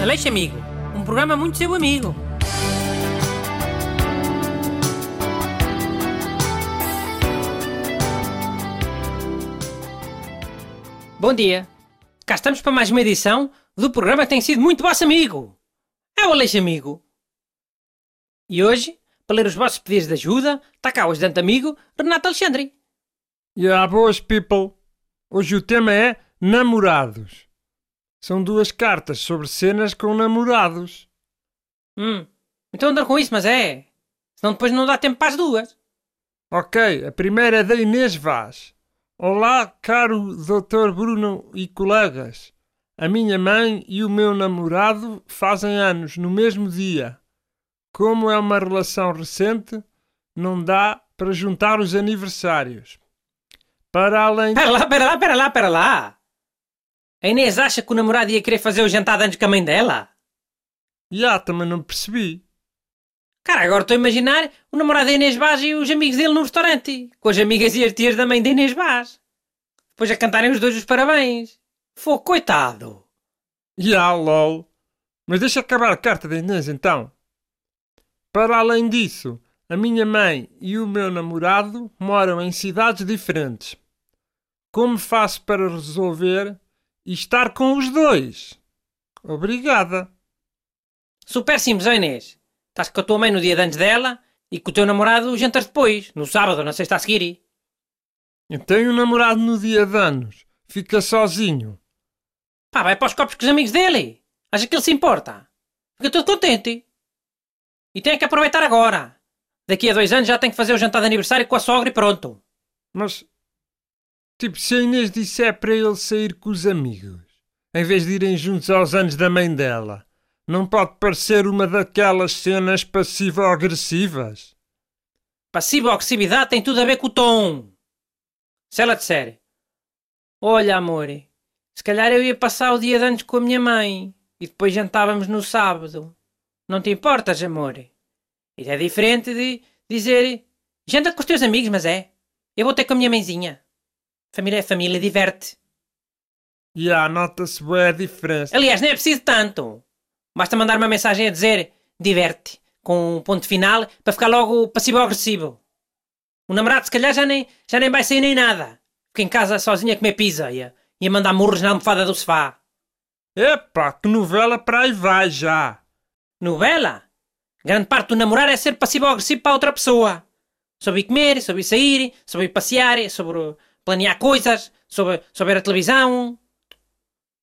Aleixo Amigo, um programa muito seu amigo. Bom dia. Cá estamos para mais uma edição do programa que tem sido muito vosso amigo. É o Aleixo Amigo. E hoje, para ler os vossos pedidos de ajuda, está cá o ajudante amigo Renato Alexandre. Yeah, boas people. Hoje o tema é namorados. São duas cartas sobre cenas com namorados. Hum, então andar com isso, mas é. Senão depois não dá tempo para as duas. Ok, a primeira é da Inês Vaz. Olá, caro Dr. Bruno e colegas. A minha mãe e o meu namorado fazem anos no mesmo dia. Como é uma relação recente, não dá para juntar os aniversários. Para além. Pera lá, pera lá, pera lá, pera lá. A Inês acha que o namorado ia querer fazer o jantar antes com a mãe dela? Já, também não percebi. Cara, agora estou a imaginar o namorado da Inês Vaz e os amigos dele no restaurante, com as amigas e as tias da mãe da Inês Vaz. Depois a cantarem os dois os parabéns. Fô, coitado. Já, lol. Mas deixa acabar a carta da Inês então. Para além disso, a minha mãe e o meu namorado moram em cidades diferentes. Como faço para resolver e estar com os dois? Obrigada. Super simples, ó Inês. Estás com a tua mãe no dia de antes dela e com o teu namorado jantas depois, no sábado na sexta a seguir. Eu tenho um namorado no dia de anos. Fica sozinho. Pá, vai para os copos com os amigos dele. Acha que ele se importa? Fica todo contente. E tem que aproveitar agora. Daqui a dois anos já tem que fazer o jantar de aniversário com a sogra e pronto. Mas, tipo, se a Inês disser para ele sair com os amigos, em vez de irem juntos aos anos da mãe dela, não pode parecer uma daquelas cenas passivo-agressivas? Passiva-agressividade tem tudo a ver com o tom. Se ela disser, olha amor, se calhar eu ia passar o dia de antes com a minha mãe e depois jantávamos no sábado. Não te importas, amor? Isso é diferente de dizer, janta com os teus amigos, mas é. Eu vou ter com a minha mãezinha. Família é família, diverte. E há, nota-se bem a diferença. Aliás, nem é preciso tanto. Basta mandar uma mensagem a dizer diverte, com um ponto final, para ficar logo passivo-agressivo. O namorado, se calhar, já nem, já nem vai sair nem nada. Fica em casa sozinha a comer pizza e a, e a mandar murros na almofada do sofá. Epá, que novela para aí vai já. Novela? Grande parte do namorar é ser passivo-agressivo para outra pessoa. Sobre comer, sobre ir sair, sobre passear, sobre planear coisas, sobre, sobre a televisão.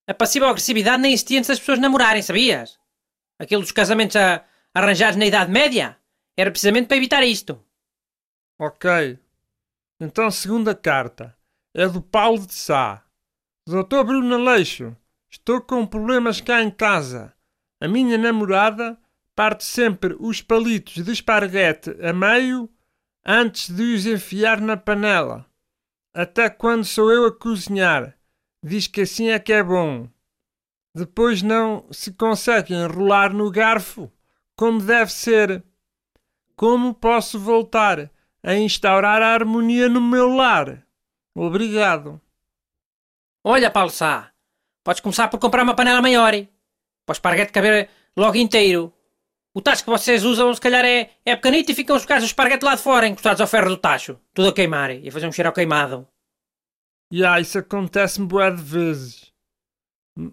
A passiva-agressividade nem existia antes das pessoas namorarem, sabias? Aquilo dos casamentos a, arranjados na Idade Média era precisamente para evitar isto. Ok. Então, segunda carta. É do Paulo de Sá. Doutor Bruno Aleixo, estou com problemas cá em casa. A minha namorada parte sempre os palitos de esparguete a meio antes de os enfiar na panela. Até quando sou eu a cozinhar. Diz que assim é que é bom. Depois não se consegue enrolar no garfo como deve ser. Como posso voltar a instaurar a harmonia no meu lar? Obrigado. Olha, Paulo Sá, podes começar por comprar uma panela maior. Para o esparguete caber logo inteiro. O tacho que vocês usam, se calhar, é, é pequenito e ficam os casos de esparguete lá de fora, encostados ao ferro do tacho. Tudo a queimar e a fazer um cheiro ao queimado. E ah, isso acontece-me bué de vezes.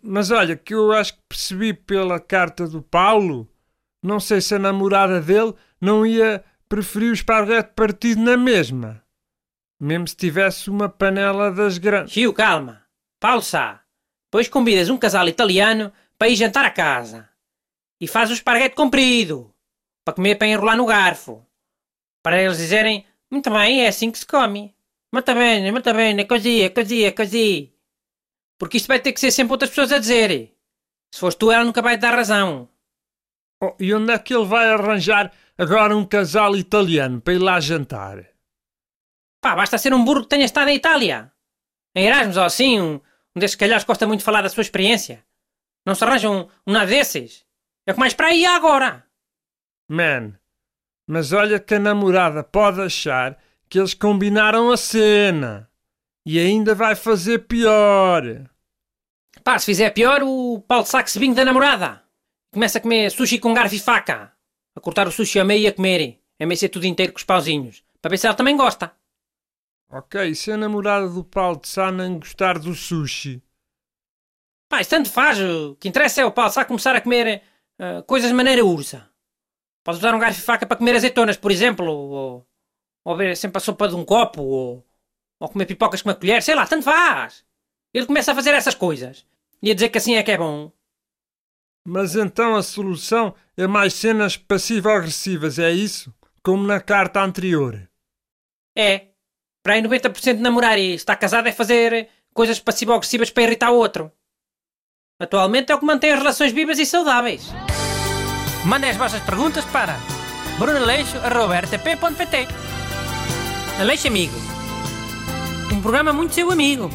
Mas olha, que eu acho que percebi pela carta do Paulo, não sei se a namorada dele não ia preferir o esparguete partido na mesma. Mesmo se tivesse uma panela das grandes. Gil, calma. Paulo Sá, depois convidas um casal italiano para ir jantar a casa. E faz o esparguete comprido, para comer para enrolar no garfo. Para eles dizerem, muito bem, é assim que se come. Muito bem, muito bem, é é così, é così. Porque isto vai ter que ser sempre outras pessoas a dizer. Se fores tu, ela nunca vai te dar razão. Oh, e onde é que ele vai arranjar agora um casal italiano para ir lá jantar? Pá, basta ser um burro que tenha estado em Itália. Em Erasmus ou assim, um, um desses calhares que gosta muito de falar da sua experiência. Não se arranja um, um nada desses? É o que mais para aí agora. Man, mas olha que a namorada pode achar que eles combinaram a cena. E ainda vai fazer pior. Pá, se fizer pior, o Paulo Sá que se vingue da namorada. começa a comer sushi com garfo e faca. A cortar o sushi a meio e a comer. A mexer tudo inteiro com os pauzinhos. Para ver se ela também gosta. Ok, se a namorada do Paulo de Sá não gostar do sushi? Pá, isso tanto faz. O que interessa é o Paulo Sá começar a comer uh, coisas de maneira ursa. Pode usar um garfo e faca para comer azeitonas, por exemplo. Ou, ou ver sempre a sopa de um copo. Ou, ou comer pipocas com uma colher. Sei lá, tanto faz. Ele começa a fazer essas coisas. E a dizer que assim é que é bom. Mas então a solução é mais cenas passivo-agressivas, é isso? Como na carta anterior. É. Para aí 90% de namorar e estar casado é fazer coisas passivo-agressivas para irritar o outro. Atualmente é o que mantém as relações vivas e saudáveis. Mandem as vossas perguntas para brunaleixo.rtp.pt Aleixo Amigo. Um programa muito seu amigo.